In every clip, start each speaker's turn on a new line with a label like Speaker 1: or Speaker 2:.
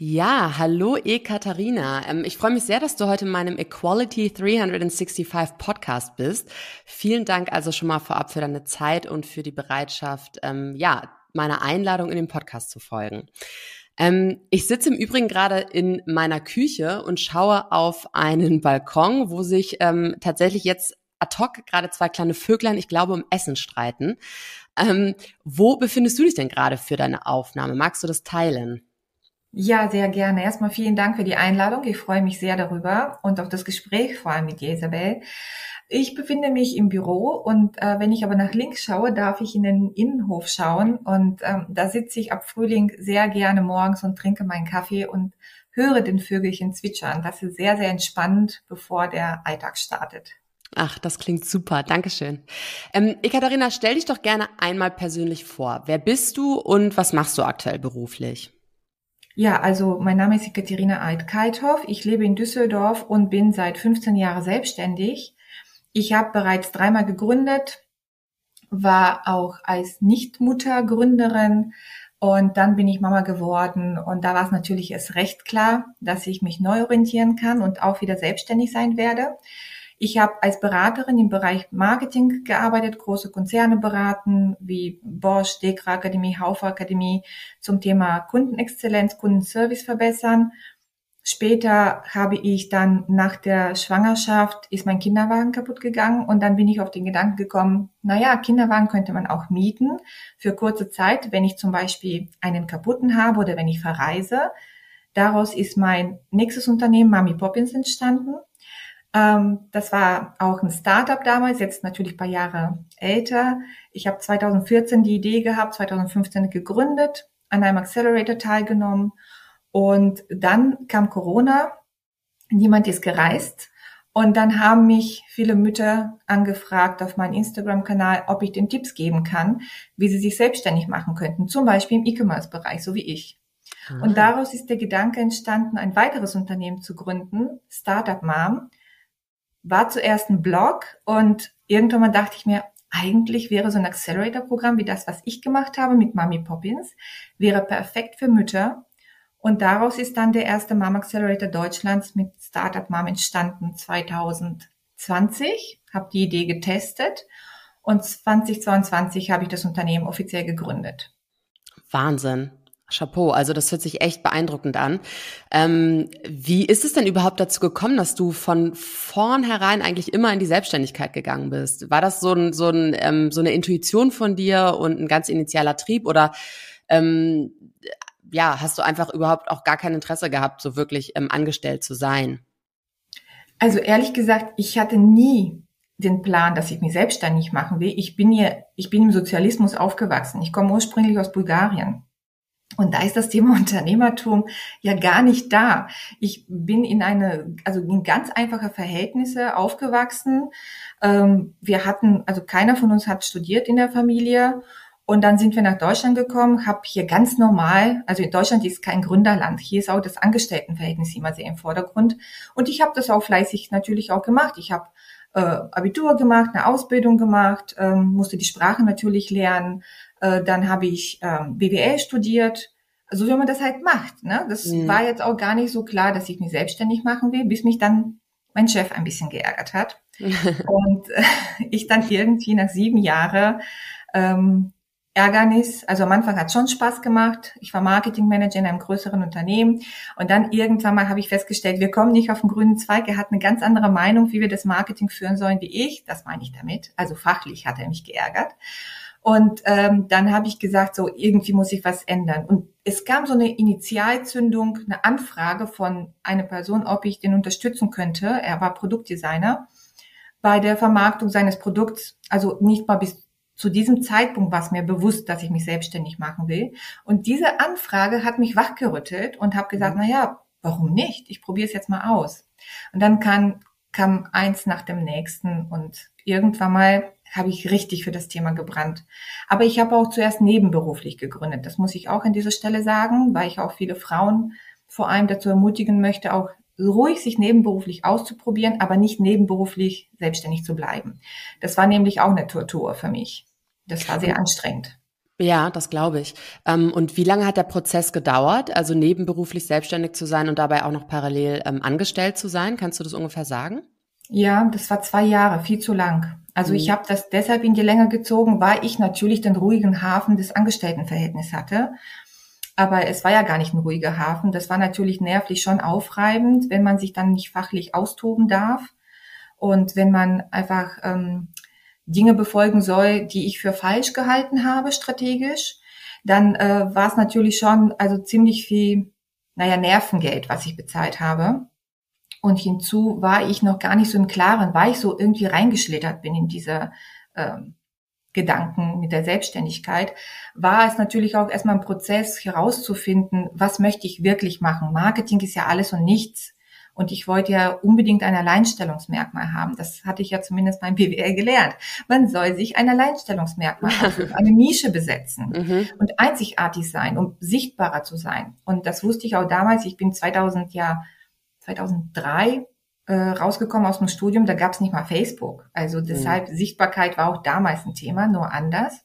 Speaker 1: Ja, hallo Ekaterina. Ähm, ich freue mich sehr, dass du heute in meinem Equality 365 Podcast bist. Vielen Dank also schon mal vorab für deine Zeit und für die Bereitschaft, ähm, ja, meiner Einladung in den Podcast zu folgen. Ähm, ich sitze im Übrigen gerade in meiner Küche und schaue auf einen Balkon, wo sich ähm, tatsächlich jetzt ad hoc gerade zwei kleine Vöglein, ich glaube, um Essen streiten. Ähm, wo befindest du dich denn gerade für deine Aufnahme? Magst du das teilen?
Speaker 2: Ja, sehr gerne. Erstmal vielen Dank für die Einladung. Ich freue mich sehr darüber und auch das Gespräch vor allem mit dir, Isabel. Ich befinde mich im Büro und äh, wenn ich aber nach links schaue, darf ich in den Innenhof schauen und ähm, da sitze ich ab Frühling sehr gerne morgens und trinke meinen Kaffee und höre den Vögelchen zwitschern. Das ist sehr, sehr entspannend, bevor der Alltag startet.
Speaker 1: Ach, das klingt super. Dankeschön. Ähm, Ekaterina, stell dich doch gerne einmal persönlich vor. Wer bist du und was machst du aktuell beruflich?
Speaker 2: Ja, also mein Name ist Ekaterina Eid-Keithoff. Ich lebe in Düsseldorf und bin seit 15 Jahren selbstständig. Ich habe bereits dreimal gegründet, war auch als Nichtmutter Gründerin und dann bin ich Mama geworden und da war es natürlich erst recht klar, dass ich mich neu orientieren kann und auch wieder selbstständig sein werde. Ich habe als Beraterin im Bereich Marketing gearbeitet, große Konzerne beraten, wie Bosch, Dekra Akademie, Haufer Akademie zum Thema Kundenexzellenz, Kundenservice verbessern. Später habe ich dann nach der Schwangerschaft ist mein Kinderwagen kaputt gegangen und dann bin ich auf den Gedanken gekommen, naja, Kinderwagen könnte man auch mieten für kurze Zeit, wenn ich zum Beispiel einen kaputten habe oder wenn ich verreise. Daraus ist mein nächstes Unternehmen Mami Poppins entstanden. Ähm, das war auch ein Startup damals, jetzt natürlich ein paar Jahre älter. Ich habe 2014 die Idee gehabt, 2015 gegründet, an einem Accelerator teilgenommen und dann kam Corona, niemand ist gereist und dann haben mich viele Mütter angefragt auf meinem Instagram-Kanal, ob ich den Tipps geben kann, wie sie sich selbstständig machen könnten, zum Beispiel im E-Commerce-Bereich, so wie ich. Und ah. daraus ist der Gedanke entstanden, ein weiteres Unternehmen zu gründen, Startup Mom, war zuerst ein Blog und irgendwann mal dachte ich mir, eigentlich wäre so ein Accelerator-Programm wie das, was ich gemacht habe mit Mami Poppins, wäre perfekt für Mütter. Und daraus ist dann der erste Mom Accelerator Deutschlands mit Startup Mom entstanden 2020. Habe die Idee getestet und 2022 habe ich das Unternehmen offiziell gegründet.
Speaker 1: Wahnsinn. Chapeau, also das hört sich echt beeindruckend an. Ähm, wie ist es denn überhaupt dazu gekommen, dass du von vornherein eigentlich immer in die Selbstständigkeit gegangen bist? War das so, ein, so, ein, ähm, so eine Intuition von dir und ein ganz initialer Trieb oder ähm, ja, hast du einfach überhaupt auch gar kein Interesse gehabt, so wirklich ähm, angestellt zu sein?
Speaker 2: Also ehrlich gesagt, ich hatte nie den Plan, dass ich mich selbstständig machen will. Ich bin hier, ich bin im Sozialismus aufgewachsen. Ich komme ursprünglich aus Bulgarien. Und da ist das Thema Unternehmertum ja gar nicht da. Ich bin in eine, also in ganz einfache Verhältnisse aufgewachsen. Ähm, wir hatten, also keiner von uns hat studiert in der Familie. Und dann sind wir nach Deutschland gekommen, habe hier ganz normal, also in Deutschland ist kein Gründerland, hier ist auch das Angestelltenverhältnis immer sehr im Vordergrund. Und ich habe das auch fleißig natürlich auch gemacht. Ich habe äh, Abitur gemacht, eine Ausbildung gemacht, ähm, musste die Sprache natürlich lernen, äh, dann habe ich ähm, BWL studiert. So wie man das halt macht. Ne? Das mhm. war jetzt auch gar nicht so klar, dass ich mich selbstständig machen will, bis mich dann mein Chef ein bisschen geärgert hat. und äh, ich dann irgendwie nach sieben Jahren ähm, Ärgernis. Also am Anfang hat schon Spaß gemacht. Ich war Marketingmanager in einem größeren Unternehmen und dann irgendwann mal habe ich festgestellt, wir kommen nicht auf den grünen Zweig. Er hat eine ganz andere Meinung, wie wir das Marketing führen sollen, wie ich. Das meine ich damit. Also fachlich hat er mich geärgert. Und ähm, dann habe ich gesagt, so irgendwie muss ich was ändern. Und es kam so eine Initialzündung, eine Anfrage von einer Person, ob ich den unterstützen könnte. Er war Produktdesigner bei der Vermarktung seines Produkts. Also nicht mal bis zu diesem Zeitpunkt war es mir bewusst, dass ich mich selbstständig machen will. Und diese Anfrage hat mich wachgerüttelt und habe gesagt, mhm. na ja, warum nicht? Ich probiere es jetzt mal aus. Und dann kann, kam eins nach dem nächsten und irgendwann mal habe ich richtig für das Thema gebrannt. Aber ich habe auch zuerst nebenberuflich gegründet. Das muss ich auch an dieser Stelle sagen, weil ich auch viele Frauen vor allem dazu ermutigen möchte, auch ruhig sich nebenberuflich auszuprobieren, aber nicht nebenberuflich selbstständig zu bleiben. Das war nämlich auch eine Tortur für mich. Das war sehr anstrengend.
Speaker 1: Ja, das glaube ich. Ähm, und wie lange hat der Prozess gedauert, also nebenberuflich selbstständig zu sein und dabei auch noch parallel ähm, angestellt zu sein? Kannst du das ungefähr sagen?
Speaker 2: Ja, das war zwei Jahre, viel zu lang. Also mhm. ich habe das deshalb in die Länge gezogen, weil ich natürlich den ruhigen Hafen des Angestelltenverhältnisses hatte. Aber es war ja gar nicht ein ruhiger Hafen. Das war natürlich nervlich schon aufreibend, wenn man sich dann nicht fachlich austoben darf und wenn man einfach ähm, Dinge befolgen soll, die ich für falsch gehalten habe strategisch, dann äh, war es natürlich schon also ziemlich viel, naja, Nervengeld, was ich bezahlt habe. Und hinzu war ich noch gar nicht so im Klaren, weil ich so irgendwie reingeschlittert bin in diese ähm, Gedanken mit der Selbstständigkeit, war es natürlich auch erstmal ein Prozess herauszufinden, was möchte ich wirklich machen. Marketing ist ja alles und nichts. Und ich wollte ja unbedingt ein Alleinstellungsmerkmal haben. Das hatte ich ja zumindest beim BWL gelernt. Man soll sich ein Alleinstellungsmerkmal, also eine Nische besetzen mhm. und einzigartig sein, um sichtbarer zu sein. Und das wusste ich auch damals. Ich bin 2000 ja 2003 äh, rausgekommen aus dem Studium, da gab es nicht mal Facebook. Also deshalb mhm. Sichtbarkeit war auch damals ein Thema, nur anders.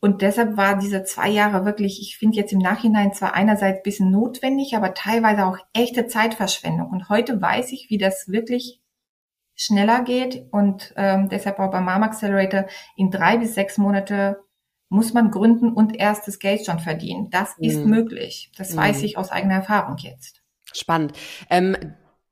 Speaker 2: Und deshalb war diese zwei Jahre wirklich, ich finde jetzt im Nachhinein zwar einerseits bisschen notwendig, aber teilweise auch echte Zeitverschwendung. Und heute weiß ich, wie das wirklich schneller geht und ähm, deshalb auch beim Mama Accelerator in drei bis sechs Monate muss man gründen und erstes Geld schon verdienen. Das ist mhm. möglich. Das mhm. weiß ich aus eigener Erfahrung jetzt.
Speaker 1: Spannend. Ähm,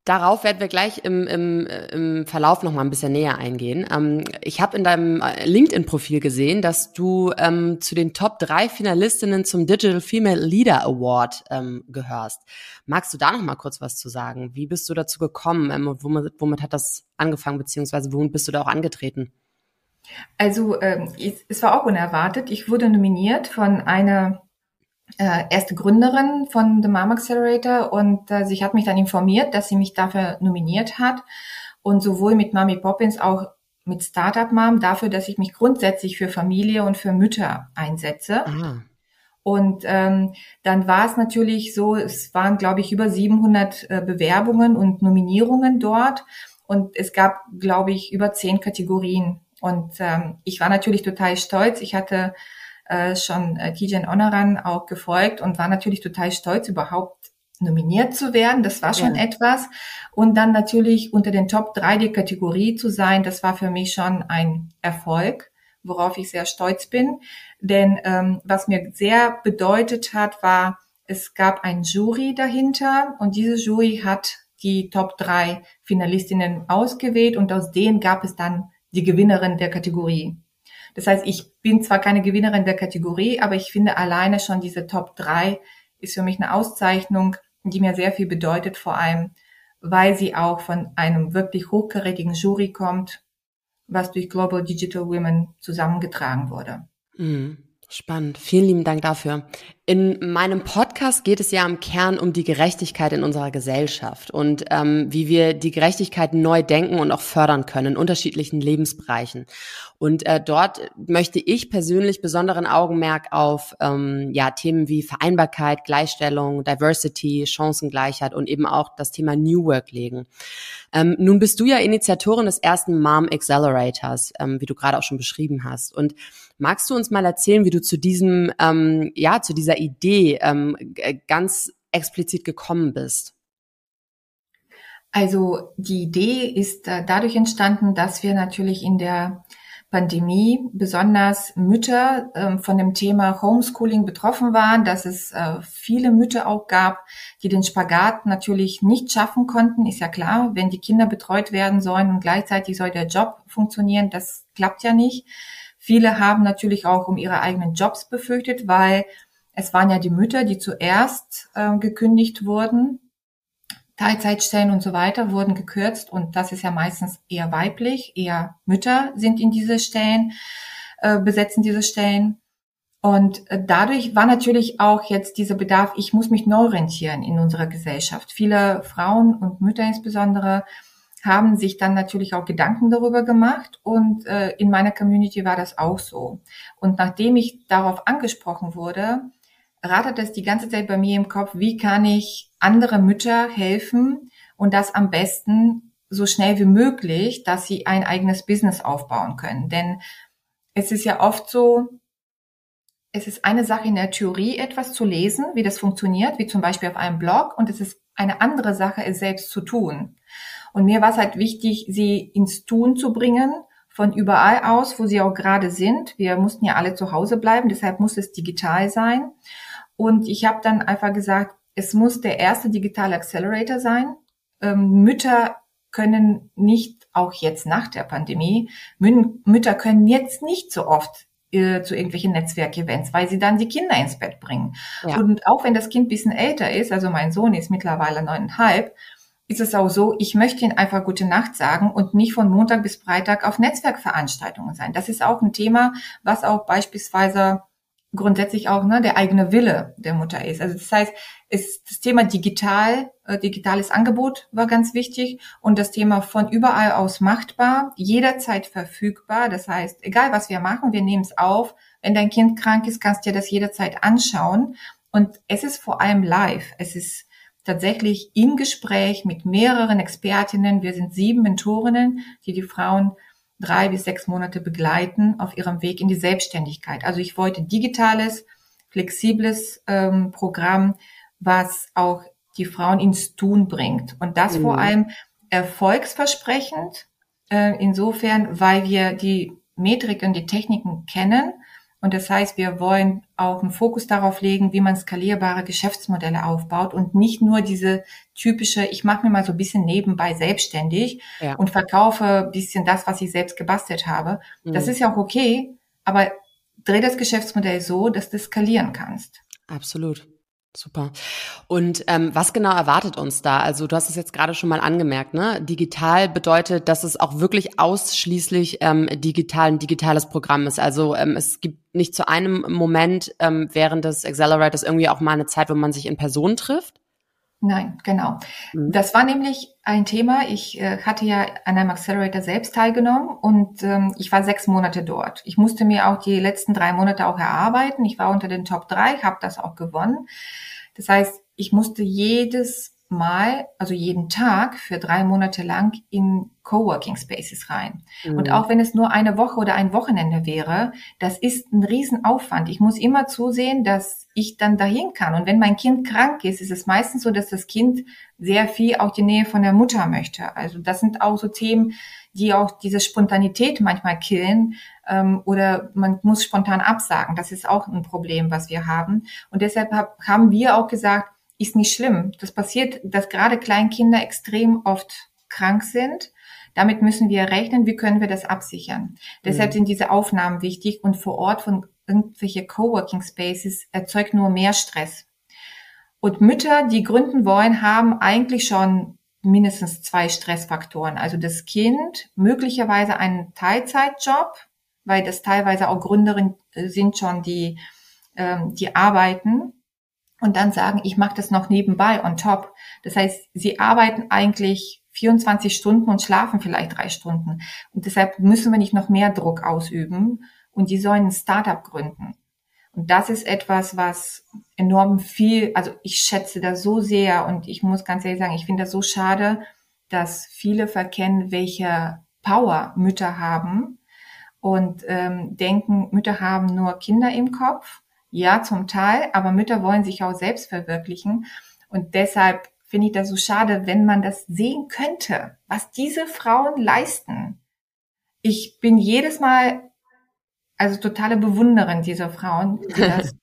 Speaker 1: Darauf werden wir gleich im, im, im Verlauf noch mal ein bisschen näher eingehen. Ähm, ich habe in deinem äh, LinkedIn-Profil gesehen, dass du ähm, zu den Top drei Finalistinnen zum Digital Female Leader Award ähm, gehörst. Magst du da noch mal kurz was zu sagen? Wie bist du dazu gekommen? Ähm, womit, womit hat das angefangen, beziehungsweise womit bist du da auch angetreten?
Speaker 2: Also ähm, es war auch unerwartet. Ich wurde nominiert von einer äh, erste Gründerin von The Mom Accelerator und äh, sie hat mich dann informiert, dass sie mich dafür nominiert hat und sowohl mit Mami Poppins auch mit Startup Mom dafür, dass ich mich grundsätzlich für Familie und für Mütter einsetze. Aha. Und ähm, dann war es natürlich so, es waren, glaube ich, über 700 äh, Bewerbungen und Nominierungen dort. Und es gab, glaube ich, über zehn Kategorien. Und ähm, ich war natürlich total stolz. Ich hatte äh, schon äh, Tijan Onaran auch gefolgt und war natürlich total stolz, überhaupt nominiert zu werden. Das war schon ja. etwas. Und dann natürlich unter den Top 3 der Kategorie zu sein, das war für mich schon ein Erfolg, worauf ich sehr stolz bin. Denn ähm, was mir sehr bedeutet hat, war, es gab ein Jury dahinter und diese Jury hat die Top 3 Finalistinnen ausgewählt und aus denen gab es dann die Gewinnerin der Kategorie. Das heißt, ich bin zwar keine Gewinnerin der Kategorie, aber ich finde alleine schon diese Top 3 ist für mich eine Auszeichnung, die mir sehr viel bedeutet, vor allem, weil sie auch von einem wirklich hochkarätigen Jury kommt, was durch Global Digital Women zusammengetragen wurde.
Speaker 1: Mhm. Spannend. Vielen lieben Dank dafür. In meinem Podcast geht es ja im Kern um die Gerechtigkeit in unserer Gesellschaft und ähm, wie wir die Gerechtigkeit neu denken und auch fördern können in unterschiedlichen Lebensbereichen. Und äh, dort möchte ich persönlich besonderen Augenmerk auf ähm, ja, Themen wie Vereinbarkeit, Gleichstellung, Diversity, Chancengleichheit und eben auch das Thema New Work legen. Ähm, nun bist du ja Initiatorin des ersten Mom Accelerators, ähm, wie du gerade auch schon beschrieben hast. Und Magst du uns mal erzählen, wie du zu diesem, ähm, ja, zu dieser Idee ähm, ganz explizit gekommen bist?
Speaker 2: Also die Idee ist äh, dadurch entstanden, dass wir natürlich in der Pandemie besonders Mütter ähm, von dem Thema Homeschooling betroffen waren, dass es äh, viele Mütter auch gab, die den Spagat natürlich nicht schaffen konnten. Ist ja klar, wenn die Kinder betreut werden sollen und gleichzeitig soll der Job funktionieren, das klappt ja nicht. Viele haben natürlich auch um ihre eigenen Jobs befürchtet, weil es waren ja die Mütter, die zuerst äh, gekündigt wurden. Teilzeitstellen und so weiter wurden gekürzt und das ist ja meistens eher weiblich, eher Mütter sind in diese Stellen, äh, besetzen diese Stellen. Und äh, dadurch war natürlich auch jetzt dieser Bedarf, ich muss mich neu orientieren in unserer Gesellschaft. Viele Frauen und Mütter insbesondere haben sich dann natürlich auch Gedanken darüber gemacht und äh, in meiner Community war das auch so. Und nachdem ich darauf angesprochen wurde, rattert es die ganze Zeit bei mir im Kopf, wie kann ich andere Mütter helfen und das am besten so schnell wie möglich, dass sie ein eigenes Business aufbauen können. Denn es ist ja oft so, es ist eine Sache in der Theorie etwas zu lesen, wie das funktioniert, wie zum Beispiel auf einem Blog, und es ist eine andere Sache, es selbst zu tun. Und mir war es halt wichtig, sie ins Tun zu bringen, von überall aus, wo sie auch gerade sind. Wir mussten ja alle zu Hause bleiben, deshalb muss es digital sein. Und ich habe dann einfach gesagt, es muss der erste digitale Accelerator sein. Ähm, Mütter können nicht, auch jetzt nach der Pandemie, Mütter können jetzt nicht so oft äh, zu irgendwelchen Netzwerkevents, weil sie dann die Kinder ins Bett bringen. Ja. Und auch wenn das Kind bisschen älter ist, also mein Sohn ist mittlerweile neuneinhalb, ist es auch so, ich möchte ihnen einfach gute Nacht sagen und nicht von Montag bis Freitag auf Netzwerkveranstaltungen sein. Das ist auch ein Thema, was auch beispielsweise grundsätzlich auch ne, der eigene Wille der Mutter ist. Also das heißt, ist das Thema digital, äh, digitales Angebot war ganz wichtig und das Thema von überall aus machtbar, jederzeit verfügbar. Das heißt, egal was wir machen, wir nehmen es auf. Wenn dein Kind krank ist, kannst du dir das jederzeit anschauen. Und es ist vor allem live. Es ist tatsächlich im Gespräch mit mehreren Expertinnen. Wir sind sieben Mentorinnen, die die Frauen drei bis sechs Monate begleiten auf ihrem Weg in die Selbstständigkeit. Also ich wollte digitales, flexibles ähm, Programm, was auch die Frauen ins Tun bringt. Und das mhm. vor allem erfolgsversprechend, äh, insofern, weil wir die Metrik und die Techniken kennen und das heißt, wir wollen auch einen Fokus darauf legen, wie man skalierbare Geschäftsmodelle aufbaut und nicht nur diese typische, ich mache mir mal so ein bisschen nebenbei selbstständig ja. und verkaufe ein bisschen das, was ich selbst gebastelt habe. Mhm. Das ist ja auch okay, aber dreh das Geschäftsmodell so, dass du skalieren kannst.
Speaker 1: Absolut. Super. Und ähm, was genau erwartet uns da? Also du hast es jetzt gerade schon mal angemerkt, ne? Digital bedeutet, dass es auch wirklich ausschließlich ähm, digital ein digitales Programm ist. Also ähm, es gibt nicht zu einem Moment ähm, während des Accelerators irgendwie auch mal eine Zeit, wo man sich in Person trifft.
Speaker 2: Nein, genau. Mhm. Das war nämlich ein Thema. Ich äh, hatte ja an einem Accelerator selbst teilgenommen und ähm, ich war sechs Monate dort. Ich musste mir auch die letzten drei Monate auch erarbeiten. Ich war unter den Top drei, habe das auch gewonnen. Das heißt, ich musste jedes Mal, also jeden Tag für drei Monate lang in Coworking Spaces rein. Mhm. Und auch wenn es nur eine Woche oder ein Wochenende wäre, das ist ein Riesenaufwand. Ich muss immer zusehen, dass ich dann dahin kann. Und wenn mein Kind krank ist, ist es meistens so, dass das Kind sehr viel auch die Nähe von der Mutter möchte. Also das sind auch so Themen, die auch diese Spontanität manchmal killen ähm, oder man muss spontan absagen. Das ist auch ein Problem, was wir haben. Und deshalb hab, haben wir auch gesagt, ist nicht schlimm. Das passiert, dass gerade Kleinkinder extrem oft krank sind. Damit müssen wir rechnen, wie können wir das absichern. Mhm. Deshalb sind diese Aufnahmen wichtig und vor Ort von irgendwelche Coworking Spaces erzeugt nur mehr Stress. Und Mütter, die gründen wollen, haben eigentlich schon mindestens zwei Stressfaktoren. Also das Kind, möglicherweise einen Teilzeitjob, weil das teilweise auch Gründerinnen sind schon, die, ähm, die arbeiten und dann sagen, ich mache das noch nebenbei on top. Das heißt, sie arbeiten eigentlich 24 Stunden und schlafen vielleicht drei Stunden. Und deshalb müssen wir nicht noch mehr Druck ausüben und die sollen ein Startup gründen. Und das ist etwas, was enorm viel, also ich schätze das so sehr und ich muss ganz ehrlich sagen, ich finde das so schade, dass viele verkennen, welche Power Mütter haben und ähm, denken, Mütter haben nur Kinder im Kopf ja, zum Teil, aber Mütter wollen sich auch selbst verwirklichen. Und deshalb finde ich das so schade, wenn man das sehen könnte, was diese Frauen leisten. Ich bin jedes Mal also totale Bewunderin dieser Frauen, die das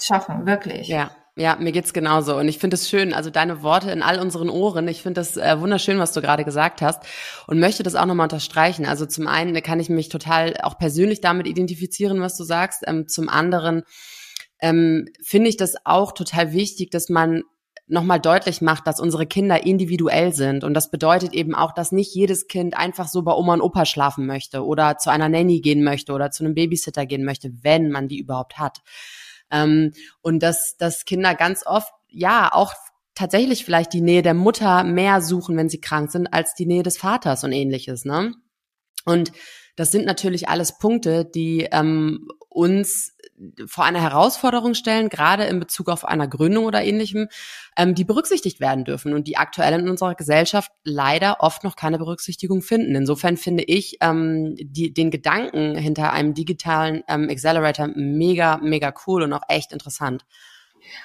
Speaker 2: schaffen, wirklich.
Speaker 1: Ja. Ja, mir geht's genauso. Und ich finde es schön, also deine Worte in all unseren Ohren. Ich finde das äh, wunderschön, was du gerade gesagt hast und möchte das auch nochmal unterstreichen. Also zum einen kann ich mich total auch persönlich damit identifizieren, was du sagst. Ähm, zum anderen ähm, finde ich das auch total wichtig, dass man nochmal deutlich macht, dass unsere Kinder individuell sind. Und das bedeutet eben auch, dass nicht jedes Kind einfach so bei Oma und Opa schlafen möchte oder zu einer Nanny gehen möchte oder zu einem Babysitter gehen möchte, wenn man die überhaupt hat. Ähm, und dass, dass Kinder ganz oft, ja, auch tatsächlich vielleicht die Nähe der Mutter mehr suchen, wenn sie krank sind, als die Nähe des Vaters und ähnliches, ne? Und das sind natürlich alles Punkte, die ähm, uns vor eine Herausforderung stellen, gerade in Bezug auf einer Gründung oder ähnlichem, ähm, die berücksichtigt werden dürfen und die aktuell in unserer Gesellschaft leider oft noch keine Berücksichtigung finden. Insofern finde ich ähm, die, den Gedanken hinter einem digitalen ähm, Accelerator mega, mega cool und auch echt interessant.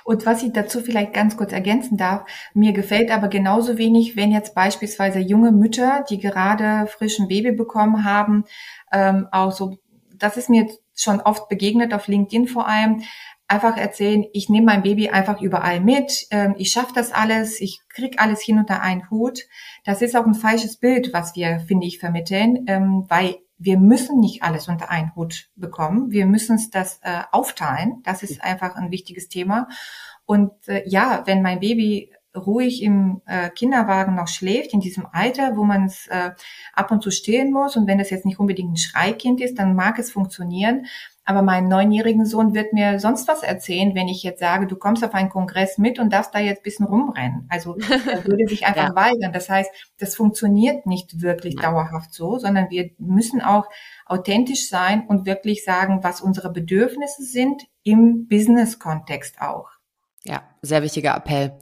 Speaker 2: Und was ich dazu vielleicht ganz kurz ergänzen darf, mir gefällt aber genauso wenig, wenn jetzt beispielsweise junge Mütter, die gerade frischen Baby bekommen haben, ähm, auch so, das ist mir schon oft begegnet auf LinkedIn vor allem, einfach erzählen, ich nehme mein Baby einfach überall mit, ähm, ich schaffe das alles, ich krieg alles hin unter einen Hut. Das ist auch ein falsches Bild, was wir, finde ich, vermitteln, ähm, weil wir müssen nicht alles unter einen Hut bekommen. Wir müssen es das äh, aufteilen. Das ist einfach ein wichtiges Thema. Und äh, ja, wenn mein Baby ruhig im äh, Kinderwagen noch schläft, in diesem Alter, wo man es äh, ab und zu stillen muss. Und wenn es jetzt nicht unbedingt ein Schreikind ist, dann mag es funktionieren. Aber mein neunjährigen Sohn wird mir sonst was erzählen, wenn ich jetzt sage, du kommst auf einen Kongress mit und darfst da jetzt bisschen rumrennen. Also er würde sich einfach ja. weigern. Das heißt, das funktioniert nicht wirklich Nein. dauerhaft so, sondern wir müssen auch authentisch sein und wirklich sagen, was unsere Bedürfnisse sind im Business-Kontext auch.
Speaker 1: Ja, sehr wichtiger Appell.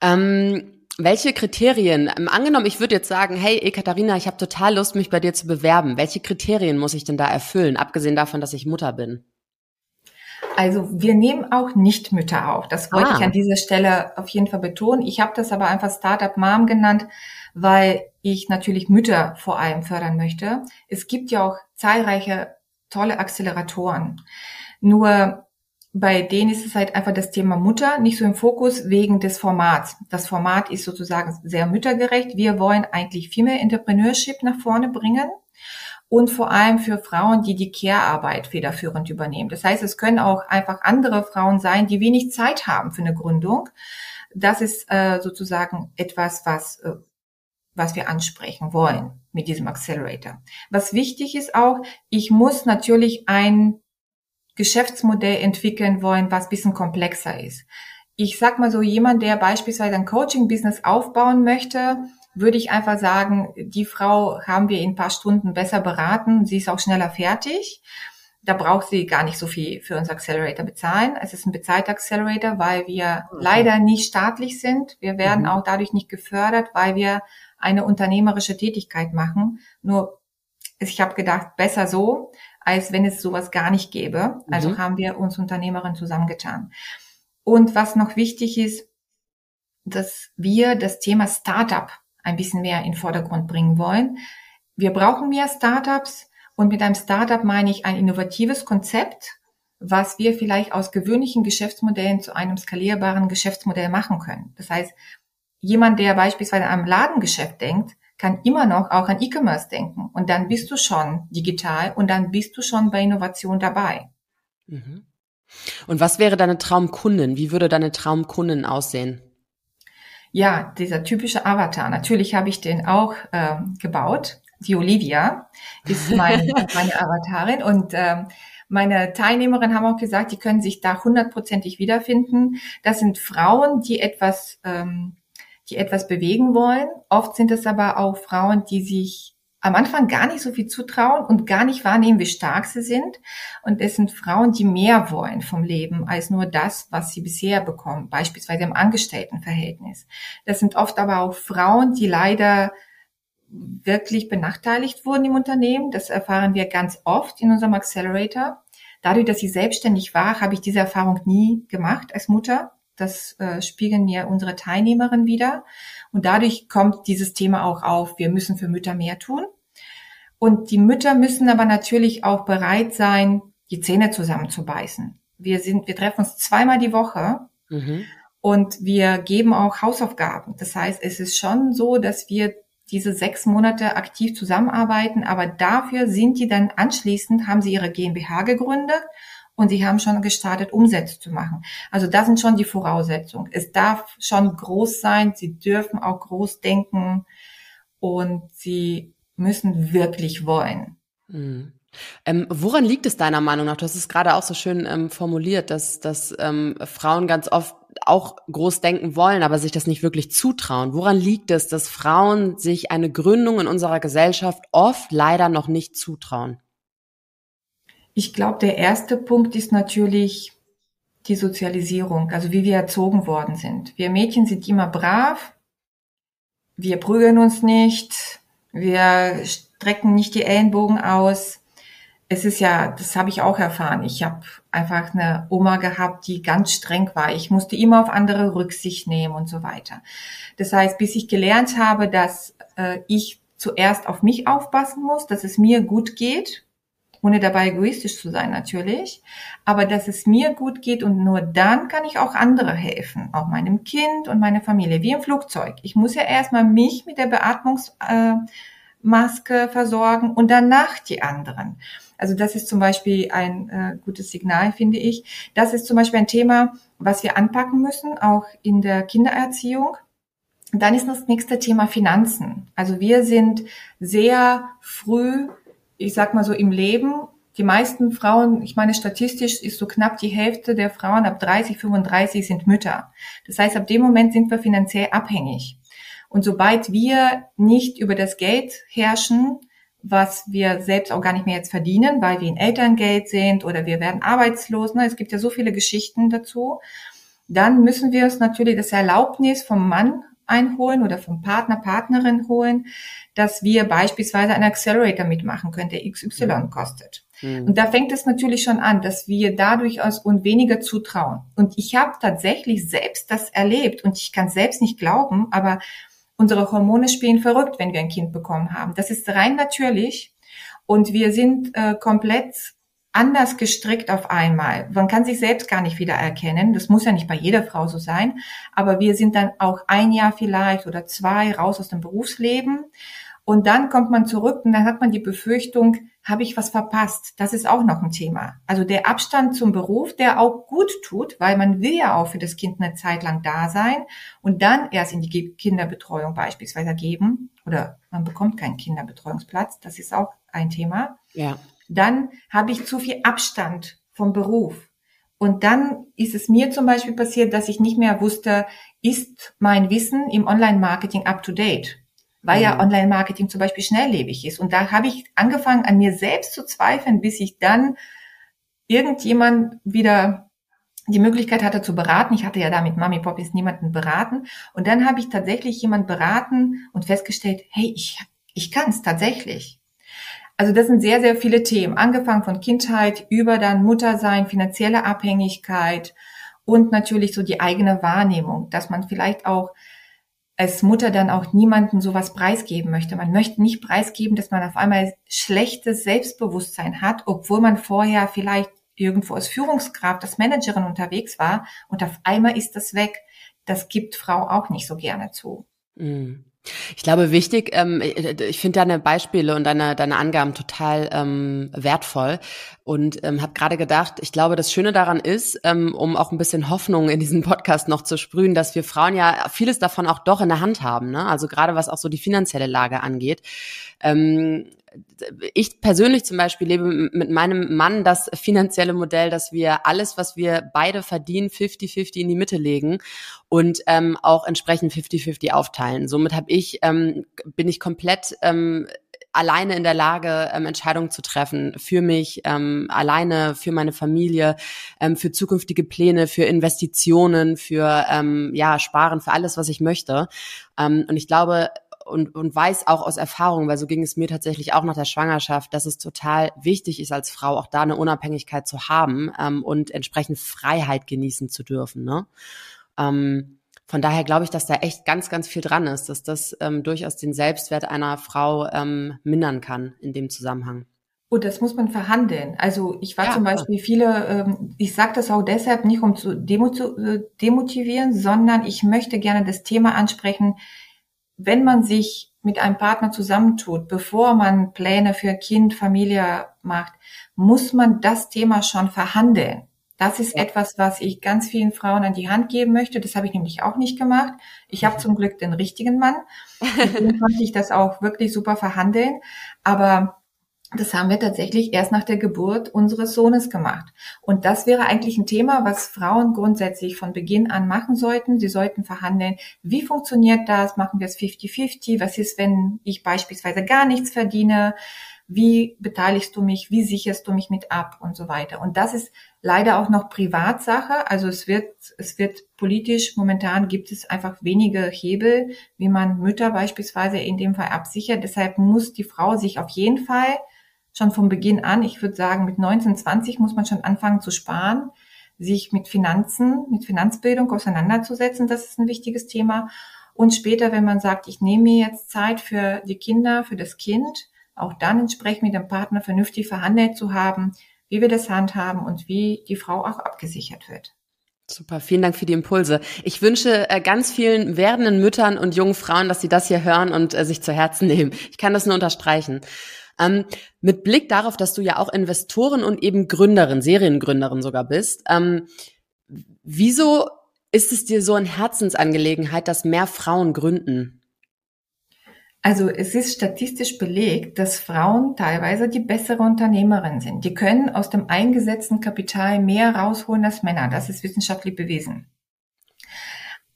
Speaker 1: Ähm, welche Kriterien, ähm, angenommen, ich würde jetzt sagen, hey Ekaterina, ich habe total Lust, mich bei dir zu bewerben. Welche Kriterien muss ich denn da erfüllen, abgesehen davon, dass ich Mutter bin?
Speaker 2: Also wir nehmen auch Nichtmütter auf. Das wollte ah. ich an dieser Stelle auf jeden Fall betonen. Ich habe das aber einfach Startup Mom genannt, weil ich natürlich Mütter vor allem fördern möchte. Es gibt ja auch zahlreiche tolle Acceleratoren. Nur bei denen ist es halt einfach das Thema Mutter nicht so im Fokus wegen des Formats. Das Format ist sozusagen sehr müttergerecht. Wir wollen eigentlich viel mehr Entrepreneurship nach vorne bringen und vor allem für Frauen, die die Care-Arbeit federführend übernehmen. Das heißt, es können auch einfach andere Frauen sein, die wenig Zeit haben für eine Gründung. Das ist äh, sozusagen etwas, was, äh, was wir ansprechen wollen mit diesem Accelerator. Was wichtig ist auch, ich muss natürlich ein Geschäftsmodell entwickeln wollen, was bisschen komplexer ist. Ich sag mal so, jemand, der beispielsweise ein Coaching-Business aufbauen möchte, würde ich einfach sagen, die Frau haben wir in ein paar Stunden besser beraten. Sie ist auch schneller fertig. Da braucht sie gar nicht so viel für uns Accelerator bezahlen. Es ist ein bezahlter Accelerator, weil wir okay. leider nicht staatlich sind. Wir werden mhm. auch dadurch nicht gefördert, weil wir eine unternehmerische Tätigkeit machen. Nur ich habe gedacht, besser so, als wenn es sowas gar nicht gäbe. Also mhm. haben wir uns Unternehmerinnen zusammengetan. Und was noch wichtig ist, dass wir das Thema Startup ein bisschen mehr in den Vordergrund bringen wollen. Wir brauchen mehr Startups und mit einem Startup meine ich ein innovatives Konzept, was wir vielleicht aus gewöhnlichen Geschäftsmodellen zu einem skalierbaren Geschäftsmodell machen können. Das heißt, jemand, der beispielsweise am Ladengeschäft denkt, kann immer noch auch an E-Commerce denken. Und dann bist du schon digital und dann bist du schon bei Innovation dabei.
Speaker 1: Mhm. Und was wäre deine Traumkundin? Wie würde deine Traumkundin aussehen?
Speaker 2: Ja, dieser typische Avatar. Natürlich habe ich den auch äh, gebaut. Die Olivia ist mein, meine Avatarin und ähm, meine Teilnehmerinnen haben auch gesagt, die können sich da hundertprozentig wiederfinden. Das sind Frauen, die etwas ähm, die etwas bewegen wollen. Oft sind es aber auch Frauen, die sich am Anfang gar nicht so viel zutrauen und gar nicht wahrnehmen, wie stark sie sind. Und es sind Frauen, die mehr wollen vom Leben als nur das, was sie bisher bekommen, beispielsweise im Angestelltenverhältnis. Das sind oft aber auch Frauen, die leider wirklich benachteiligt wurden im Unternehmen. Das erfahren wir ganz oft in unserem Accelerator. Dadurch, dass ich selbstständig war, habe ich diese Erfahrung nie gemacht als Mutter. Das äh, spiegeln mir unsere Teilnehmerinnen wieder. Und dadurch kommt dieses Thema auch auf, wir müssen für Mütter mehr tun. Und die Mütter müssen aber natürlich auch bereit sein, die Zähne zusammenzubeißen. Wir sind, wir treffen uns zweimal die Woche mhm. und wir geben auch Hausaufgaben. Das heißt, es ist schon so, dass wir diese sechs Monate aktiv zusammenarbeiten, aber dafür sind die dann anschließend, haben sie ihre GmbH gegründet und sie haben schon gestartet, Umsätze zu machen. Also das sind schon die Voraussetzungen. Es darf schon groß sein, sie dürfen auch groß denken und sie müssen wirklich wollen.
Speaker 1: Mhm. Ähm, woran liegt es deiner Meinung nach? Du hast es gerade auch so schön ähm, formuliert, dass, dass ähm, Frauen ganz oft auch groß denken wollen, aber sich das nicht wirklich zutrauen. Woran liegt es, dass Frauen sich eine Gründung in unserer Gesellschaft oft leider noch nicht zutrauen?
Speaker 2: Ich glaube, der erste Punkt ist natürlich die Sozialisierung, also wie wir erzogen worden sind. Wir Mädchen sind immer brav, wir prügeln uns nicht, wir strecken nicht die Ellenbogen aus. Es ist ja, das habe ich auch erfahren. Ich habe einfach eine Oma gehabt, die ganz streng war. Ich musste immer auf andere Rücksicht nehmen und so weiter. Das heißt, bis ich gelernt habe, dass äh, ich zuerst auf mich aufpassen muss, dass es mir gut geht ohne dabei egoistisch zu sein natürlich, aber dass es mir gut geht und nur dann kann ich auch andere helfen, auch meinem Kind und meiner Familie, wie im Flugzeug. Ich muss ja erstmal mich mit der Beatmungsmaske äh, versorgen und danach die anderen. Also das ist zum Beispiel ein äh, gutes Signal, finde ich. Das ist zum Beispiel ein Thema, was wir anpacken müssen, auch in der Kindererziehung. Dann ist das nächste Thema Finanzen. Also wir sind sehr früh ich sag mal so im Leben, die meisten Frauen, ich meine statistisch ist so knapp die Hälfte der Frauen ab 30, 35 sind Mütter. Das heißt, ab dem Moment sind wir finanziell abhängig. Und sobald wir nicht über das Geld herrschen, was wir selbst auch gar nicht mehr jetzt verdienen, weil wir in Elterngeld sind oder wir werden arbeitslos, ne? es gibt ja so viele Geschichten dazu, dann müssen wir uns natürlich das Erlaubnis vom Mann einholen oder vom Partner, Partnerin holen, dass wir beispielsweise einen Accelerator mitmachen können, der XY kostet. Mhm. Und da fängt es natürlich schon an, dass wir dadurch aus und weniger zutrauen. Und ich habe tatsächlich selbst das erlebt und ich kann selbst nicht glauben, aber unsere Hormone spielen verrückt, wenn wir ein Kind bekommen haben. Das ist rein natürlich und wir sind äh, komplett anders gestrickt auf einmal. Man kann sich selbst gar nicht wieder erkennen. Das muss ja nicht bei jeder Frau so sein. Aber wir sind dann auch ein Jahr vielleicht oder zwei raus aus dem Berufsleben. Und dann kommt man zurück und dann hat man die Befürchtung, habe ich was verpasst? Das ist auch noch ein Thema. Also der Abstand zum Beruf, der auch gut tut, weil man will ja auch für das Kind eine Zeit lang da sein und dann erst in die Kinderbetreuung beispielsweise geben. Oder man bekommt keinen Kinderbetreuungsplatz. Das ist auch ein Thema. Ja dann habe ich zu viel Abstand vom Beruf. Und dann ist es mir zum Beispiel passiert, dass ich nicht mehr wusste, ist mein Wissen im Online-Marketing up-to-date? Weil mhm. ja Online-Marketing zum Beispiel schnelllebig ist. Und da habe ich angefangen, an mir selbst zu zweifeln, bis ich dann irgendjemand wieder die Möglichkeit hatte zu beraten. Ich hatte ja da mit Mami Poppies niemanden beraten. Und dann habe ich tatsächlich jemand beraten und festgestellt, hey, ich, ich kann es tatsächlich. Also das sind sehr, sehr viele Themen, angefangen von Kindheit über dann Muttersein, finanzielle Abhängigkeit und natürlich so die eigene Wahrnehmung, dass man vielleicht auch als Mutter dann auch niemanden sowas preisgeben möchte. Man möchte nicht preisgeben, dass man auf einmal schlechtes Selbstbewusstsein hat, obwohl man vorher vielleicht irgendwo als Führungskraft, als Managerin unterwegs war und auf einmal ist das weg. Das gibt Frau auch nicht so gerne zu.
Speaker 1: Mm. Ich glaube, wichtig, ähm, ich finde deine Beispiele und deine, deine Angaben total ähm, wertvoll und ähm, habe gerade gedacht, ich glaube, das Schöne daran ist, ähm, um auch ein bisschen Hoffnung in diesen Podcast noch zu sprühen, dass wir Frauen ja vieles davon auch doch in der Hand haben. Ne? Also gerade was auch so die finanzielle Lage angeht. Ähm, ich persönlich zum Beispiel lebe mit meinem Mann das finanzielle Modell, dass wir alles, was wir beide verdienen, 50-50 in die Mitte legen und ähm, auch entsprechend 50-50 aufteilen. Somit habe ich, ähm, bin ich komplett ähm, alleine in der Lage, ähm, Entscheidungen zu treffen für mich, ähm, alleine für meine Familie, ähm, für zukünftige Pläne, für Investitionen, für ähm, ja Sparen, für alles, was ich möchte. Ähm, und ich glaube, und, und weiß auch aus Erfahrung, weil so ging es mir tatsächlich auch nach der Schwangerschaft, dass es total wichtig ist, als Frau auch da eine Unabhängigkeit zu haben ähm, und entsprechend Freiheit genießen zu dürfen. Ne? Ähm, von daher glaube ich, dass da echt ganz, ganz viel dran ist, dass das ähm, durchaus den Selbstwert einer Frau ähm, mindern kann in dem Zusammenhang.
Speaker 2: Und das muss man verhandeln. Also ich war ja, zum Beispiel viele, ähm, ich sage das auch deshalb nicht, um zu demotivieren, sondern ich möchte gerne das Thema ansprechen, wenn man sich mit einem Partner zusammentut, bevor man Pläne für Kind, Familie macht, muss man das Thema schon verhandeln. Das ist etwas, was ich ganz vielen Frauen an die Hand geben möchte. Das habe ich nämlich auch nicht gemacht. Ich habe zum Glück den richtigen Mann. Deswegen konnte ich das auch wirklich super verhandeln. Aber das haben wir tatsächlich erst nach der Geburt unseres Sohnes gemacht. Und das wäre eigentlich ein Thema, was Frauen grundsätzlich von Beginn an machen sollten. Sie sollten verhandeln, wie funktioniert das? Machen wir es 50-50? Was ist, wenn ich beispielsweise gar nichts verdiene? Wie beteiligst du mich? Wie sicherst du mich mit ab? Und so weiter. Und das ist leider auch noch Privatsache. Also es wird, es wird politisch, momentan gibt es einfach wenige Hebel, wie man Mütter beispielsweise in dem Fall absichert. Deshalb muss die Frau sich auf jeden Fall schon von Beginn an, ich würde sagen, mit 19, 20 muss man schon anfangen zu sparen, sich mit Finanzen, mit Finanzbildung auseinanderzusetzen. Das ist ein wichtiges Thema. Und später, wenn man sagt, ich nehme mir jetzt Zeit für die Kinder, für das Kind, auch dann entsprechend mit dem Partner vernünftig verhandelt zu haben, wie wir das handhaben und wie die Frau auch abgesichert wird.
Speaker 1: Super, vielen Dank für die Impulse. Ich wünsche äh, ganz vielen werdenden Müttern und jungen Frauen, dass sie das hier hören und äh, sich zu Herzen nehmen. Ich kann das nur unterstreichen. Ähm, mit Blick darauf, dass du ja auch Investorin und eben Gründerin, Seriengründerin sogar bist, ähm, wieso ist es dir so eine Herzensangelegenheit, dass mehr Frauen gründen?
Speaker 2: Also es ist statistisch belegt, dass Frauen teilweise die bessere Unternehmerin sind. Die können aus dem eingesetzten Kapital mehr rausholen als Männer. Das ist wissenschaftlich bewiesen.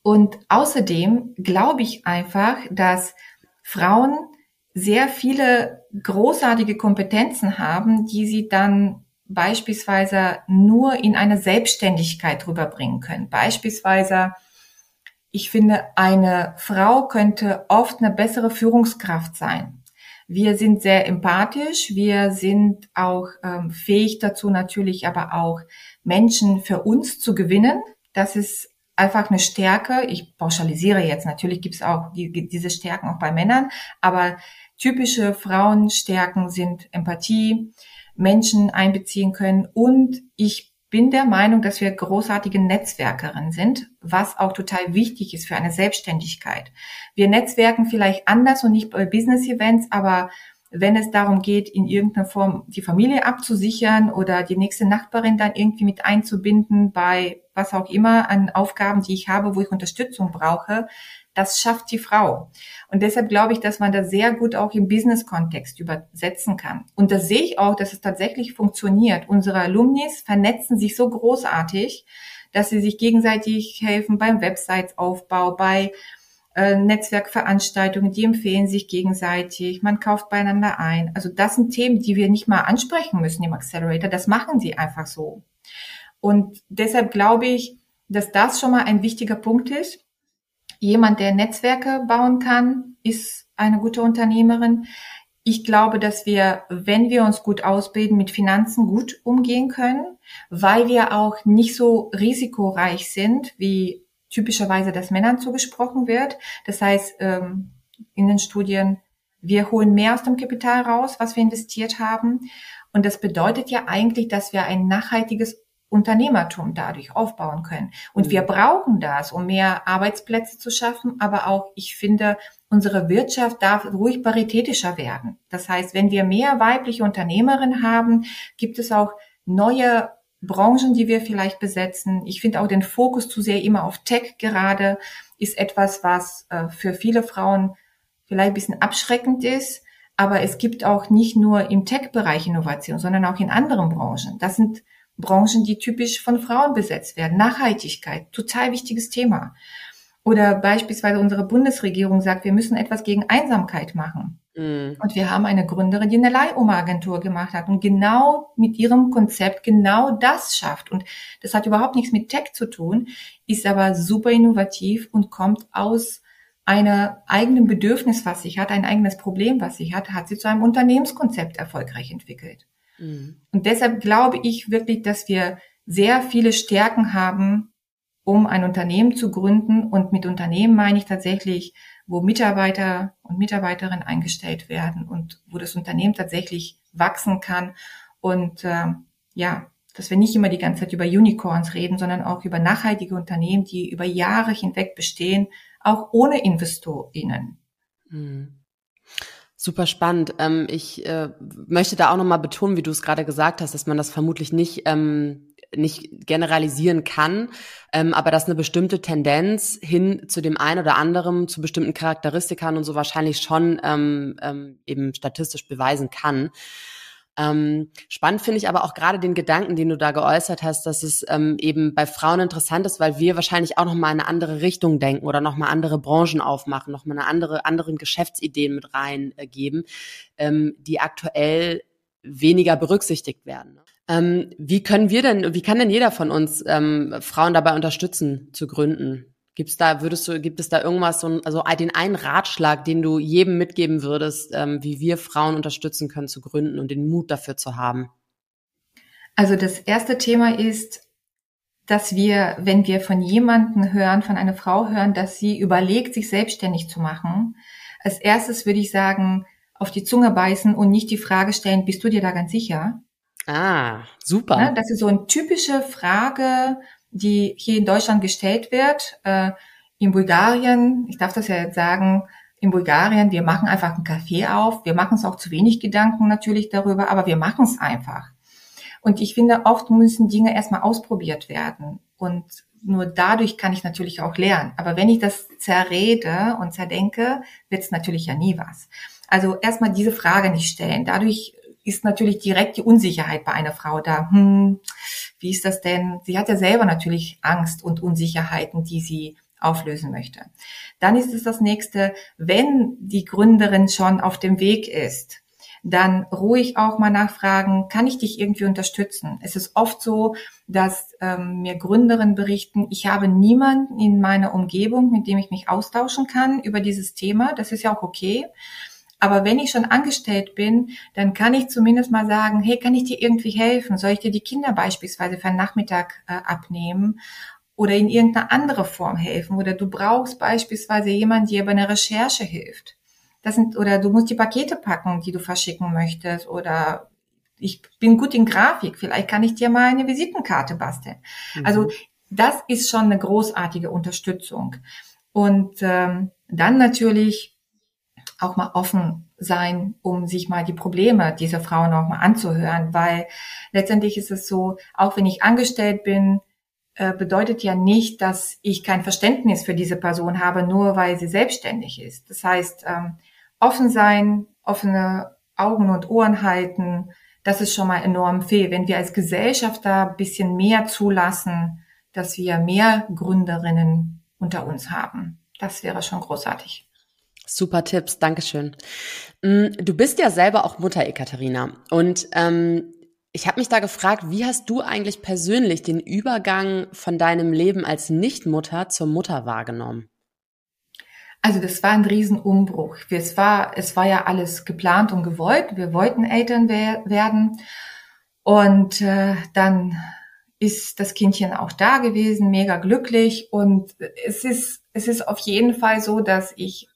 Speaker 2: Und außerdem glaube ich einfach, dass Frauen sehr viele großartige Kompetenzen haben, die sie dann beispielsweise nur in eine Selbstständigkeit rüberbringen können. Beispielsweise ich finde, eine Frau könnte oft eine bessere Führungskraft sein. Wir sind sehr empathisch, wir sind auch ähm, fähig dazu, natürlich aber auch Menschen für uns zu gewinnen. Das ist einfach eine Stärke. Ich pauschalisiere jetzt, natürlich gibt es auch die, diese Stärken auch bei Männern, aber typische Frauenstärken sind Empathie, Menschen einbeziehen können und ich bin der Meinung, dass wir großartige Netzwerkerinnen sind, was auch total wichtig ist für eine Selbstständigkeit. Wir netzwerken vielleicht anders und nicht bei Business-Events, aber wenn es darum geht, in irgendeiner Form die Familie abzusichern oder die nächste Nachbarin dann irgendwie mit einzubinden bei was auch immer an Aufgaben, die ich habe, wo ich Unterstützung brauche, das schafft die Frau. Und deshalb glaube ich, dass man das sehr gut auch im Business-Kontext übersetzen kann. Und das sehe ich auch, dass es tatsächlich funktioniert. Unsere Alumnis vernetzen sich so großartig, dass sie sich gegenseitig helfen beim Websites-Aufbau, bei äh, Netzwerkveranstaltungen, die empfehlen sich gegenseitig, man kauft beieinander ein. Also das sind Themen, die wir nicht mal ansprechen müssen im Accelerator, das machen sie einfach so. Und deshalb glaube ich, dass das schon mal ein wichtiger Punkt ist. Jemand, der Netzwerke bauen kann, ist eine gute Unternehmerin. Ich glaube, dass wir, wenn wir uns gut ausbilden, mit Finanzen gut umgehen können, weil wir auch nicht so risikoreich sind, wie typischerweise das Männern zugesprochen wird. Das heißt, ähm, in den Studien, wir holen mehr aus dem Kapital raus, was wir investiert haben. Und das bedeutet ja eigentlich, dass wir ein nachhaltiges Unternehmertum dadurch aufbauen können. Und mhm. wir brauchen das, um mehr Arbeitsplätze zu schaffen, aber auch, ich finde, unsere Wirtschaft darf ruhig paritätischer werden. Das heißt, wenn wir mehr weibliche Unternehmerinnen haben, gibt es auch neue Branchen, die wir vielleicht besetzen. Ich finde auch den Fokus zu sehr immer auf Tech gerade ist etwas, was äh, für viele Frauen vielleicht ein bisschen abschreckend ist. Aber es gibt auch nicht nur im Tech-Bereich Innovation, sondern auch in anderen Branchen. Das sind Branchen, die typisch von Frauen besetzt werden. Nachhaltigkeit, total wichtiges Thema. Oder beispielsweise unsere Bundesregierung sagt, wir müssen etwas gegen Einsamkeit machen. Mhm. Und wir haben eine Gründerin, die eine Leihoma-Agentur gemacht hat und genau mit ihrem Konzept genau das schafft. Und das hat überhaupt nichts mit Tech zu tun, ist aber super innovativ und kommt aus einer eigenen Bedürfnis, was sie hat, ein eigenes Problem, was sie hat, hat sie zu einem Unternehmenskonzept erfolgreich entwickelt. Mhm. Und deshalb glaube ich wirklich, dass wir sehr viele Stärken haben, um ein Unternehmen zu gründen. Und mit Unternehmen meine ich tatsächlich, wo Mitarbeiter und Mitarbeiterinnen eingestellt werden und wo das Unternehmen tatsächlich wachsen kann. Und äh, ja, dass wir nicht immer die ganze Zeit über Unicorns reden, sondern auch über nachhaltige Unternehmen, die über Jahre hinweg bestehen, auch ohne InvestorInnen.
Speaker 1: Mhm. Super spannend. Ähm, ich äh, möchte da auch nochmal betonen, wie du es gerade gesagt hast, dass man das vermutlich nicht ähm, nicht generalisieren kann, ähm, aber dass eine bestimmte Tendenz hin zu dem einen oder anderen, zu bestimmten Charakteristikern und so wahrscheinlich schon ähm, ähm, eben statistisch beweisen kann. Ähm, spannend finde ich aber auch gerade den Gedanken, den du da geäußert hast, dass es ähm, eben bei Frauen interessant ist, weil wir wahrscheinlich auch noch mal eine andere Richtung denken oder noch mal andere Branchen aufmachen, noch mal eine andere anderen Geschäftsideen mit reingeben, äh, ähm, die aktuell weniger berücksichtigt werden. Ne? Ähm, wie können wir denn, wie kann denn jeder von uns ähm, Frauen dabei unterstützen zu gründen? Gibt's da, würdest du, gibt es da irgendwas, so, also den einen Ratschlag, den du jedem mitgeben würdest, ähm, wie wir Frauen unterstützen können zu gründen und den Mut dafür zu haben?
Speaker 2: Also das erste Thema ist, dass wir, wenn wir von jemanden hören, von einer Frau hören, dass sie überlegt, sich selbstständig zu machen, als erstes würde ich sagen, auf die Zunge beißen und nicht die Frage stellen, bist du dir da ganz sicher?
Speaker 1: Ah, super.
Speaker 2: Ne, das ist so eine typische Frage, die hier in Deutschland gestellt wird. Äh, in Bulgarien, ich darf das ja jetzt sagen, in Bulgarien, wir machen einfach einen Kaffee auf. Wir machen es auch zu wenig Gedanken natürlich darüber, aber wir machen es einfach. Und ich finde, oft müssen Dinge erstmal ausprobiert werden. Und nur dadurch kann ich natürlich auch lernen. Aber wenn ich das zerrede und zerdenke, wird es natürlich ja nie was. Also erstmal diese Frage nicht stellen. Dadurch ist natürlich direkt die Unsicherheit bei einer Frau da. Hm, wie ist das denn? Sie hat ja selber natürlich Angst und Unsicherheiten, die sie auflösen möchte. Dann ist es das nächste, wenn die Gründerin schon auf dem Weg ist, dann ruhig auch mal nachfragen, kann ich dich irgendwie unterstützen? Es ist oft so, dass ähm, mir Gründerinnen berichten, ich habe niemanden in meiner Umgebung, mit dem ich mich austauschen kann über dieses Thema. Das ist ja auch okay. Aber wenn ich schon angestellt bin, dann kann ich zumindest mal sagen, hey, kann ich dir irgendwie helfen? Soll ich dir die Kinder beispielsweise für einen Nachmittag äh, abnehmen? Oder in irgendeiner andere Form helfen? Oder du brauchst beispielsweise jemanden, der bei einer Recherche hilft. Das sind, oder du musst die Pakete packen, die du verschicken möchtest. Oder ich bin gut in Grafik, vielleicht kann ich dir mal eine Visitenkarte basteln. Mhm. Also das ist schon eine großartige Unterstützung. Und ähm, dann natürlich auch mal offen sein, um sich mal die Probleme dieser Frauen auch mal anzuhören, weil letztendlich ist es so, auch wenn ich angestellt bin, äh, bedeutet ja nicht, dass ich kein Verständnis für diese Person habe, nur weil sie selbstständig ist. Das heißt, ähm, offen sein, offene Augen und Ohren halten, das ist schon mal enorm viel. Wenn wir als Gesellschaft da ein bisschen mehr zulassen, dass wir mehr Gründerinnen unter uns haben, das wäre schon großartig.
Speaker 1: Super Tipps, Dankeschön. Mm, du bist ja selber auch Mutter, Ekaterina. Und ähm, ich habe mich da gefragt, wie hast du eigentlich persönlich den Übergang von deinem Leben als Nichtmutter zur Mutter wahrgenommen?
Speaker 2: Also das war ein Riesenumbruch. Es war, es war ja alles geplant und gewollt. Wir wollten Eltern wer werden. Und äh, dann ist das Kindchen auch da gewesen, mega glücklich. Und es ist, es ist auf jeden Fall so, dass ich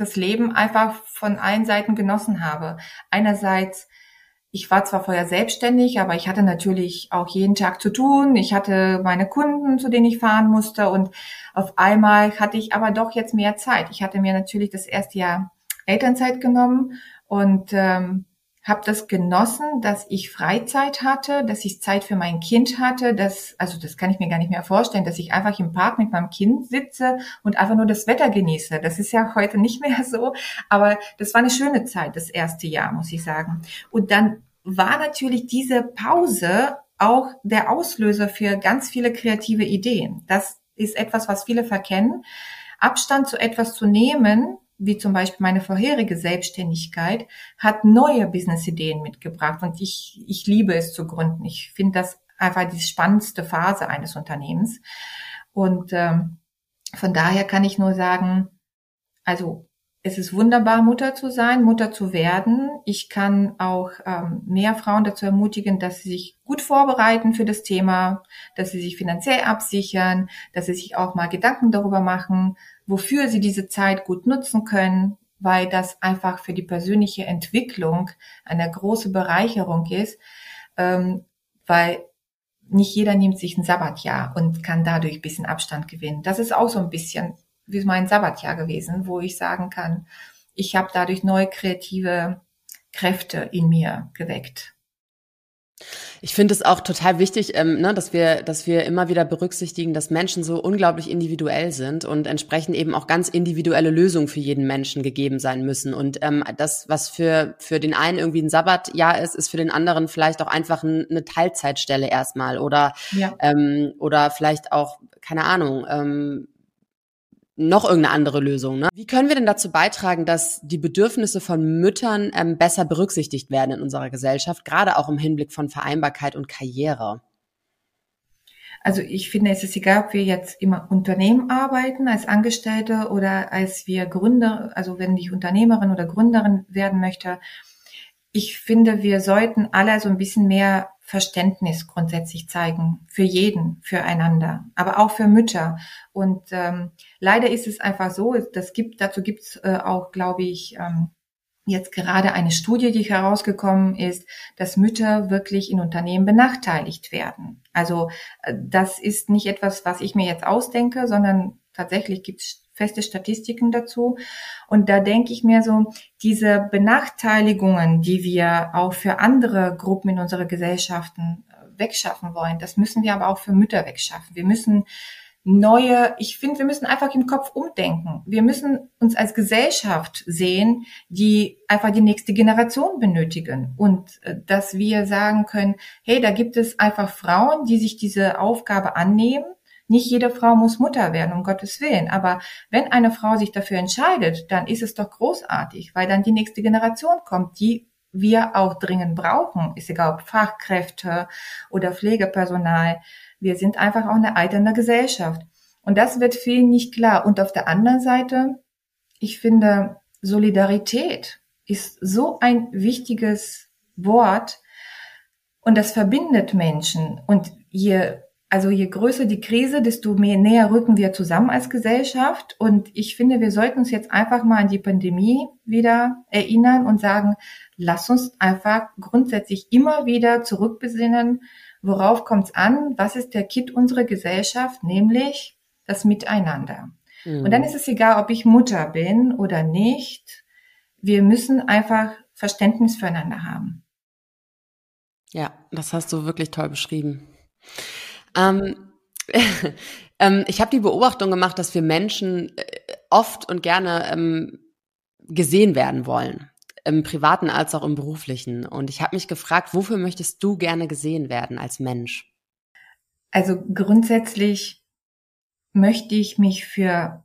Speaker 2: das Leben einfach von allen Seiten genossen habe. Einerseits, ich war zwar vorher selbstständig, aber ich hatte natürlich auch jeden Tag zu tun. Ich hatte meine Kunden, zu denen ich fahren musste und auf einmal hatte ich aber doch jetzt mehr Zeit. Ich hatte mir natürlich das erste Jahr Elternzeit genommen und ähm, habe das genossen, dass ich Freizeit hatte, dass ich Zeit für mein Kind hatte. Das, also das kann ich mir gar nicht mehr vorstellen, dass ich einfach im Park mit meinem Kind sitze und einfach nur das Wetter genieße. Das ist ja heute nicht mehr so, aber das war eine schöne Zeit, das erste Jahr, muss ich sagen. Und dann war natürlich diese Pause auch der Auslöser für ganz viele kreative Ideen. Das ist etwas, was viele verkennen. Abstand zu etwas zu nehmen, wie zum Beispiel meine vorherige Selbstständigkeit, hat neue Businessideen mitgebracht und ich, ich liebe es zu gründen. Ich finde das einfach die spannendste Phase eines Unternehmens. Und ähm, von daher kann ich nur sagen, also es ist wunderbar, Mutter zu sein, Mutter zu werden. Ich kann auch ähm, mehr Frauen dazu ermutigen, dass sie sich gut vorbereiten für das Thema, dass sie sich finanziell absichern, dass sie sich auch mal Gedanken darüber machen, wofür sie diese Zeit gut nutzen können, weil das einfach für die persönliche Entwicklung eine große Bereicherung ist, ähm, weil nicht jeder nimmt sich ein Sabbatjahr und kann dadurch ein bisschen Abstand gewinnen. Das ist auch so ein bisschen wie mein Sabbatjahr gewesen, wo ich sagen kann, ich habe dadurch neue kreative Kräfte in mir geweckt.
Speaker 1: Ich finde es auch total wichtig, ähm, ne, dass wir, dass wir immer wieder berücksichtigen, dass Menschen so unglaublich individuell sind und entsprechend eben auch ganz individuelle Lösungen für jeden Menschen gegeben sein müssen. Und ähm, das, was für für den einen irgendwie ein Sabbatjahr ist, ist für den anderen vielleicht auch einfach ein, eine Teilzeitstelle erstmal oder ja. ähm, oder vielleicht auch keine Ahnung. Ähm, noch irgendeine andere Lösung. Ne? Wie können wir denn dazu beitragen, dass die Bedürfnisse von Müttern ähm, besser berücksichtigt werden in unserer Gesellschaft, gerade auch im Hinblick von Vereinbarkeit und Karriere?
Speaker 2: Also ich finde, es ist egal, ob wir jetzt im Unternehmen arbeiten als Angestellte oder als wir Gründer, also wenn ich Unternehmerin oder Gründerin werden möchte. Ich finde, wir sollten alle so ein bisschen mehr Verständnis grundsätzlich zeigen für jeden, füreinander, aber auch für Mütter. Und ähm, leider ist es einfach so, das gibt, dazu gibt es äh, auch, glaube ich, ähm, jetzt gerade eine Studie, die herausgekommen ist, dass Mütter wirklich in Unternehmen benachteiligt werden. Also äh, das ist nicht etwas, was ich mir jetzt ausdenke, sondern tatsächlich gibt es feste Statistiken dazu. Und da denke ich mir so, diese Benachteiligungen, die wir auch für andere Gruppen in unserer Gesellschaften äh, wegschaffen wollen, das müssen wir aber auch für Mütter wegschaffen. Wir müssen neue, ich finde, wir müssen einfach im Kopf umdenken. Wir müssen uns als Gesellschaft sehen, die einfach die nächste Generation benötigen und äh, dass wir sagen können, hey, da gibt es einfach Frauen, die sich diese Aufgabe annehmen nicht jede Frau muss Mutter werden, um Gottes Willen. Aber wenn eine Frau sich dafür entscheidet, dann ist es doch großartig, weil dann die nächste Generation kommt, die wir auch dringend brauchen. Ist egal ob Fachkräfte oder Pflegepersonal. Wir sind einfach auch eine alternde Gesellschaft. Und das wird vielen nicht klar. Und auf der anderen Seite, ich finde, Solidarität ist so ein wichtiges Wort und das verbindet Menschen. Und je also je größer die Krise, desto mehr näher rücken wir zusammen als Gesellschaft. Und ich finde, wir sollten uns jetzt einfach mal an die Pandemie wieder erinnern und sagen, lass uns einfach grundsätzlich immer wieder zurückbesinnen, worauf kommt es an, was ist der Kit unserer Gesellschaft, nämlich das Miteinander. Mhm. Und dann ist es egal, ob ich Mutter bin oder nicht. Wir müssen einfach Verständnis füreinander haben.
Speaker 1: Ja, das hast du wirklich toll beschrieben. Ähm, ähm, ich habe die Beobachtung gemacht, dass wir Menschen äh, oft und gerne ähm, gesehen werden wollen, im privaten als auch im beruflichen. Und ich habe mich gefragt, wofür möchtest du gerne gesehen werden als Mensch?
Speaker 2: Also grundsätzlich möchte ich mich für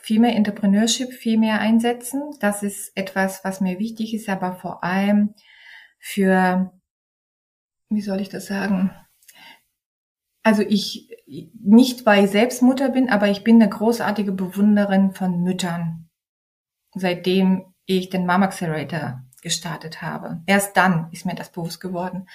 Speaker 2: viel mehr Entrepreneurship viel mehr einsetzen. Das ist etwas, was mir wichtig ist, aber vor allem für, wie soll ich das sagen? Also ich nicht, weil ich selbst Mutter bin, aber ich bin eine großartige Bewunderin von Müttern, seitdem ich den Mama Accelerator gestartet habe. Erst dann ist mir das bewusst geworden.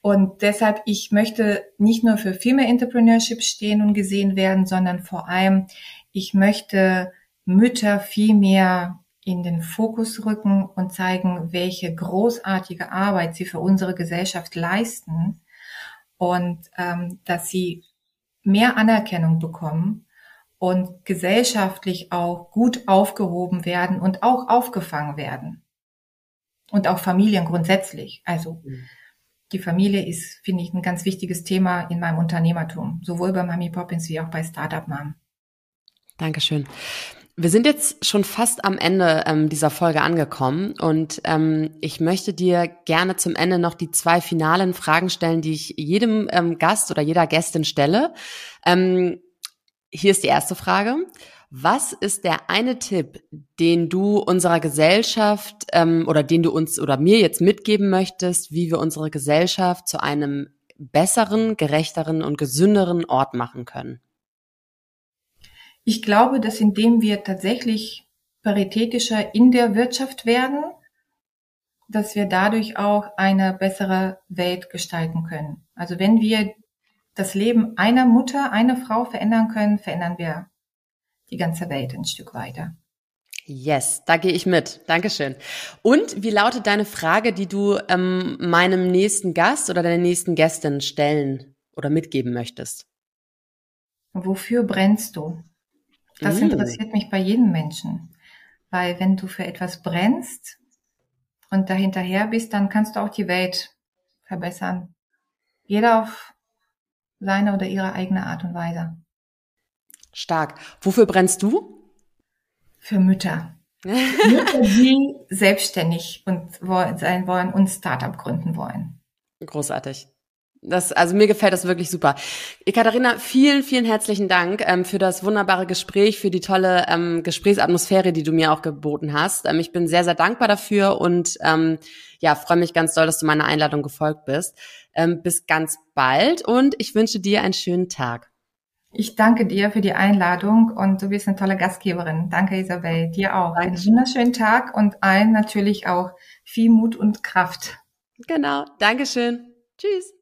Speaker 2: Und deshalb, ich möchte nicht nur für Female Entrepreneurship stehen und gesehen werden, sondern vor allem, ich möchte Mütter viel mehr in den Fokus rücken und zeigen, welche großartige Arbeit sie für unsere Gesellschaft leisten und ähm, dass sie mehr Anerkennung bekommen und gesellschaftlich auch gut aufgehoben werden und auch aufgefangen werden. Und auch Familien grundsätzlich. Also mhm. die Familie ist, finde ich, ein ganz wichtiges Thema in meinem Unternehmertum, sowohl bei Mami Poppins wie auch bei Startup Mom.
Speaker 1: Dankeschön. Wir sind jetzt schon fast am Ende ähm, dieser Folge angekommen und ähm, ich möchte dir gerne zum Ende noch die zwei finalen Fragen stellen, die ich jedem ähm, Gast oder jeder Gästin stelle. Ähm, hier ist die erste Frage. Was ist der eine Tipp, den du unserer Gesellschaft ähm, oder den du uns oder mir jetzt mitgeben möchtest, wie wir unsere Gesellschaft zu einem besseren, gerechteren und gesünderen Ort machen können?
Speaker 2: Ich glaube, dass indem wir tatsächlich paritätischer in der Wirtschaft werden, dass wir dadurch auch eine bessere Welt gestalten können. Also wenn wir das Leben einer Mutter, einer Frau verändern können, verändern wir die ganze Welt ein Stück weiter.
Speaker 1: Yes, da gehe ich mit. Dankeschön. Und wie lautet deine Frage, die du ähm, meinem nächsten Gast oder deiner nächsten Gästin stellen oder mitgeben möchtest?
Speaker 2: Wofür brennst du? Das mm. interessiert mich bei jedem Menschen. Weil wenn du für etwas brennst und dahinterher bist, dann kannst du auch die Welt verbessern. Jeder auf seine oder ihre eigene Art und Weise.
Speaker 1: Stark. Wofür brennst du?
Speaker 2: Für Mütter. Mütter, die selbstständig und sein wollen und Startup gründen wollen.
Speaker 1: Großartig. Das, also mir gefällt das wirklich super. Katharina, vielen, vielen herzlichen Dank ähm, für das wunderbare Gespräch, für die tolle ähm, Gesprächsatmosphäre, die du mir auch geboten hast. Ähm, ich bin sehr, sehr dankbar dafür und ähm, ja, freue mich ganz doll, dass du meiner Einladung gefolgt bist. Ähm, bis ganz bald und ich wünsche dir einen schönen Tag.
Speaker 2: Ich danke dir für die Einladung und du bist eine tolle Gastgeberin. Danke, Isabel. Dir auch. Danke. Einen wunderschönen Tag und allen natürlich auch viel Mut und Kraft.
Speaker 1: Genau. Dankeschön. Tschüss.